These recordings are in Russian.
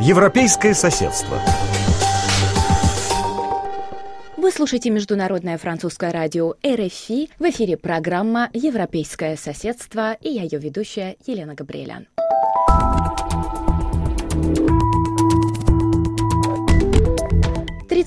Европейское соседство. Вы слушаете Международное французское радио РФИ. В эфире программа «Европейское соседство» и я ее ведущая Елена Габриэлян.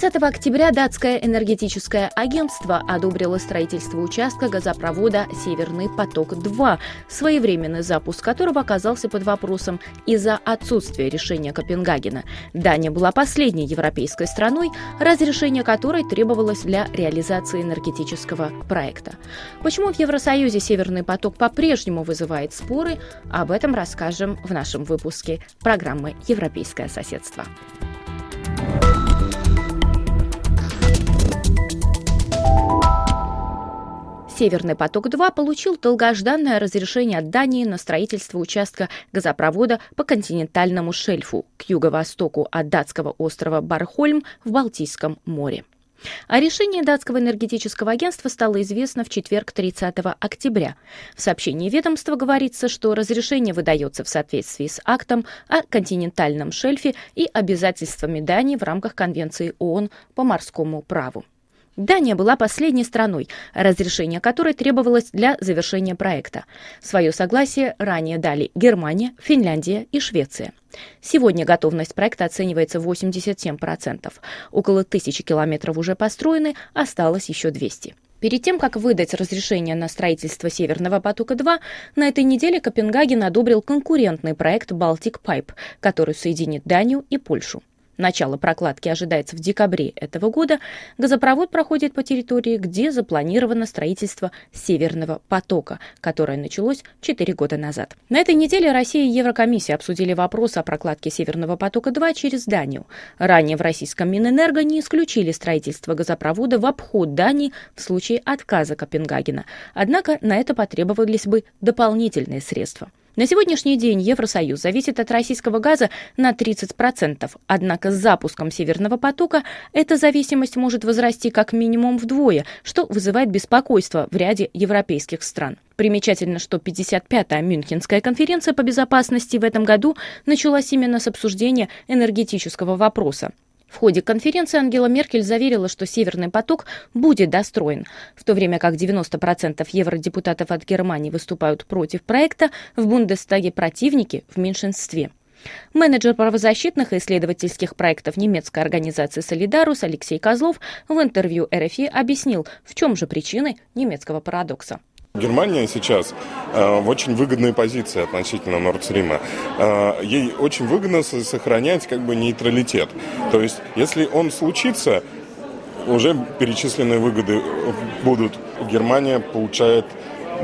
30 октября датское энергетическое агентство одобрило строительство участка газопровода «Северный поток-2», своевременный запуск которого оказался под вопросом из-за отсутствия решения Копенгагена. Дания была последней европейской страной, разрешение которой требовалось для реализации энергетического проекта. Почему в Евросоюзе «Северный поток» по-прежнему вызывает споры, об этом расскажем в нашем выпуске программы «Европейское соседство». Северный поток-2 получил долгожданное разрешение от Дании на строительство участка газопровода по континентальному шельфу к юго-востоку от датского острова Бархольм в Балтийском море. О решении датского энергетического агентства стало известно в четверг 30 октября. В сообщении ведомства говорится, что разрешение выдается в соответствии с актом о континентальном шельфе и обязательствами Дании в рамках Конвенции ООН по морскому праву. Дания была последней страной, разрешение которой требовалось для завершения проекта. Свое согласие ранее дали Германия, Финляндия и Швеция. Сегодня готовность проекта оценивается 87%. Около тысячи километров уже построены, осталось еще 200. Перед тем, как выдать разрешение на строительство Северного потока-2, на этой неделе Копенгаген одобрил конкурентный проект Baltic Pipe, который соединит Данию и Польшу. Начало прокладки ожидается в декабре этого года. Газопровод проходит по территории, где запланировано строительство Северного потока, которое началось 4 года назад. На этой неделе Россия и Еврокомиссия обсудили вопрос о прокладке Северного потока-2 через Данию. Ранее в российском Минэнерго не исключили строительство газопровода в обход Дании в случае отказа Копенгагена. Однако на это потребовались бы дополнительные средства. На сегодняшний день Евросоюз зависит от российского газа на 30%, однако с запуском Северного потока эта зависимость может возрасти как минимум вдвое, что вызывает беспокойство в ряде европейских стран. Примечательно, что 55-я Мюнхенская конференция по безопасности в этом году началась именно с обсуждения энергетического вопроса. В ходе конференции Ангела Меркель заверила, что «Северный поток» будет достроен. В то время как 90% евродепутатов от Германии выступают против проекта, в Бундестаге противники в меньшинстве. Менеджер правозащитных и исследовательских проектов немецкой организации «Солидарус» Алексей Козлов в интервью РФИ объяснил, в чем же причины немецкого парадокса. Германия сейчас э, в очень выгодной позиции относительно Нордстрима. Э, ей очень выгодно сохранять как бы нейтралитет. То есть, если он случится, уже перечисленные выгоды будут. Германия получает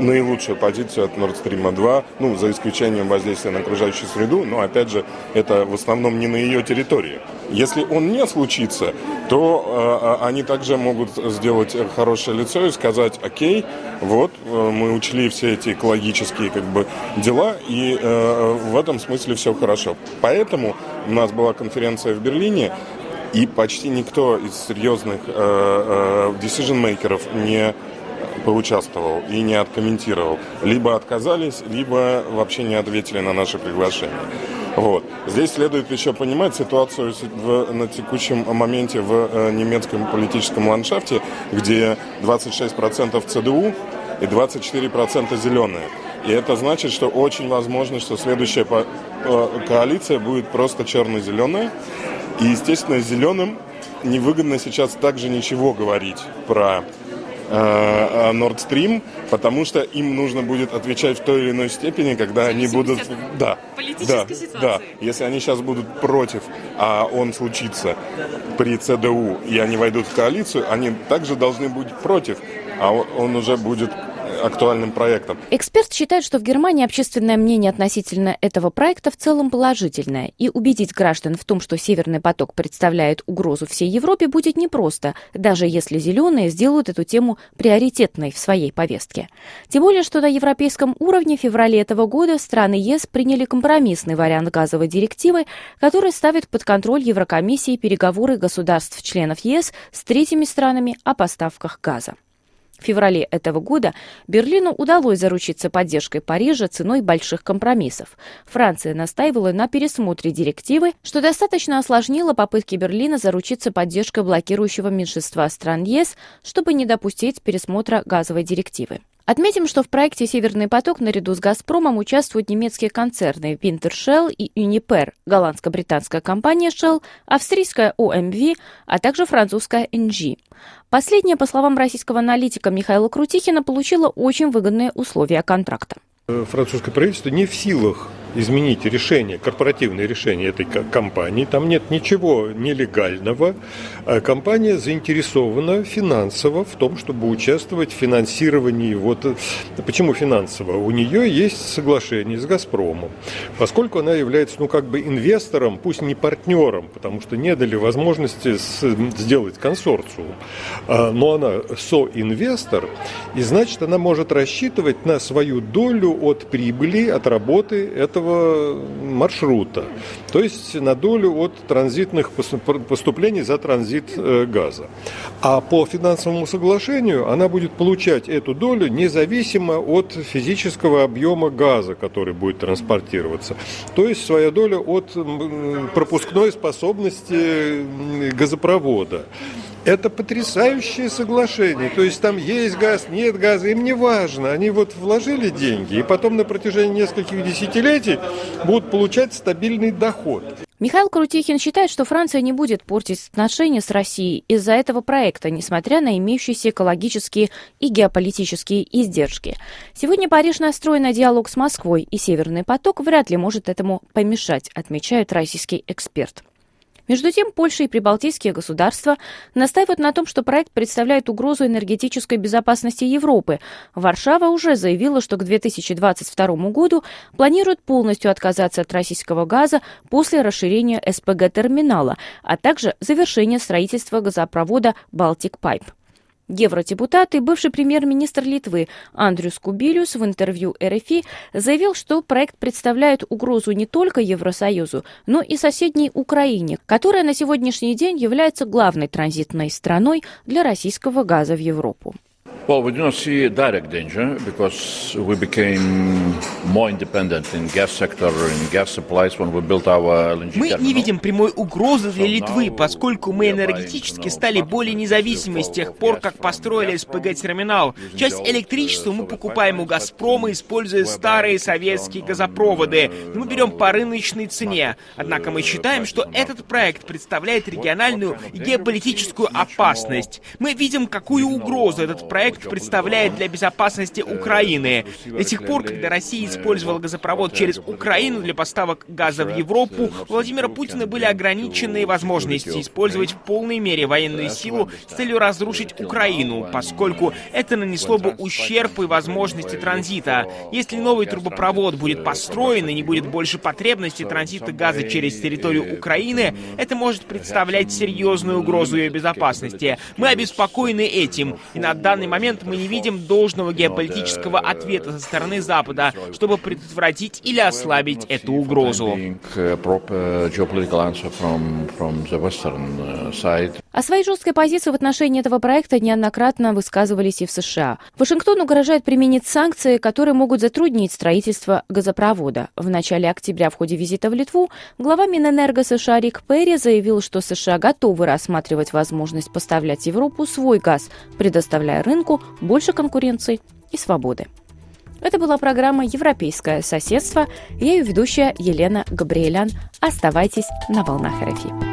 наилучшую позицию от Nord Stream 2, ну, за исключением воздействия на окружающую среду, но, опять же, это в основном не на ее территории. Если он не случится, то э, они также могут сделать хорошее лицо и сказать, окей, вот, э, мы учли все эти экологические как бы дела, и э, в этом смысле все хорошо. Поэтому у нас была конференция в Берлине, и почти никто из серьезных э, э, decision-мейкеров не поучаствовал и не откомментировал. Либо отказались, либо вообще не ответили на наше приглашение. Вот. Здесь следует еще понимать ситуацию в, на текущем моменте в э, немецком политическом ландшафте, где 26% ЦДУ и 24% зеленые. И это значит, что очень возможно, что следующая э, коалиция будет просто черно-зеленая. И, естественно, зеленым невыгодно сейчас также ничего говорить про Nord Stream, потому что им нужно будет отвечать в той или иной степени, когда они будут... Да, да, да. Если они сейчас будут против, а он случится при ЦДУ, и они войдут в коалицию, они также должны быть против, а он уже будет актуальным проектом. Эксперт считает, что в Германии общественное мнение относительно этого проекта в целом положительное, и убедить граждан в том, что Северный поток представляет угрозу всей Европе, будет непросто, даже если зеленые сделают эту тему приоритетной в своей повестке. Тем более, что на европейском уровне в феврале этого года страны ЕС приняли компромиссный вариант газовой директивы, который ставит под контроль Еврокомиссии переговоры государств-членов ЕС с третьими странами о поставках газа. В феврале этого года Берлину удалось заручиться поддержкой Парижа ценой больших компромиссов. Франция настаивала на пересмотре директивы, что достаточно осложнило попытки Берлина заручиться поддержкой блокирующего меньшинства стран ЕС, чтобы не допустить пересмотра газовой директивы. Отметим, что в проекте «Северный поток» наряду с «Газпромом» участвуют немецкие концерны Wintershell и Uniper, голландско-британская компания Shell, австрийская OMV, а также французская NG. Последняя, по словам российского аналитика Михаила Крутихина, получила очень выгодные условия контракта. Французское правительство не в силах изменить решение, корпоративное решение этой компании. Там нет ничего нелегального. А компания заинтересована финансово в том, чтобы участвовать в финансировании. Вот э, почему финансово? У нее есть соглашение с «Газпромом». Поскольку она является, ну, как бы инвестором, пусть не партнером, потому что не дали возможности сделать консорциум, а, но она соинвестор, и значит, она может рассчитывать на свою долю от прибыли, от работы этого этого маршрута, то есть на долю от транзитных поступлений за транзит э, газа. А по финансовому соглашению она будет получать эту долю независимо от физического объема газа, который будет транспортироваться. То есть своя доля от пропускной способности газопровода. Это потрясающее соглашение. То есть там есть газ, нет газа, им не важно. Они вот вложили деньги и потом на протяжении нескольких десятилетий будут получать стабильный доход. Михаил Крутихин считает, что Франция не будет портить отношения с Россией из-за этого проекта, несмотря на имеющиеся экологические и геополитические издержки. Сегодня Париж настроен на диалог с Москвой, и «Северный поток» вряд ли может этому помешать, отмечает российский эксперт. Между тем, Польша и прибалтийские государства настаивают на том, что проект представляет угрозу энергетической безопасности Европы. Варшава уже заявила, что к 2022 году планирует полностью отказаться от российского газа после расширения СПГ-терминала, а также завершения строительства газопровода «Балтик Пайп». Евродепутат и бывший премьер-министр Литвы Андрюс Кубилюс в интервью РФИ заявил, что проект представляет угрозу не только Евросоюзу, но и соседней Украине, которая на сегодняшний день является главной транзитной страной для российского газа в Европу. Well, we do not see direct danger because we became more independent in gas sector, in gas supplies when we built our LNG Мы не видим прямой угрозы для Литвы, поскольку мы энергетически стали более независимы с тех пор, как построили СПГ-терминал. Часть электричества мы покупаем у «Газпрома», используя старые советские газопроводы. Мы берем по рыночной цене. Однако мы считаем, что этот проект представляет региональную и геополитическую опасность. Мы видим, какую угрозу этот проект проект представляет для безопасности Украины. До сих пор, когда Россия использовала газопровод через Украину для поставок газа в Европу, у Владимира Путина были ограниченные возможности использовать в полной мере военную силу с целью разрушить Украину, поскольку это нанесло бы ущерб и возможности транзита. Если новый трубопровод будет построен и не будет больше потребности транзита газа через территорию Украины, это может представлять серьезную угрозу ее безопасности. Мы обеспокоены этим, и на данный момент момент мы не видим должного геополитического ответа со стороны Запада, чтобы предотвратить или ослабить эту угрозу. О своей жесткой позиции в отношении этого проекта неоднократно высказывались и в США. Вашингтон угрожает применить санкции, которые могут затруднить строительство газопровода. В начале октября в ходе визита в Литву глава Минэнерго США Рик Перри заявил, что США готовы рассматривать возможность поставлять Европу свой газ, предоставляя рынку больше конкуренции и свободы. Это была программа «Европейское соседство». Я ее ведущая Елена Габриэлян. Оставайтесь на волнах РФИ.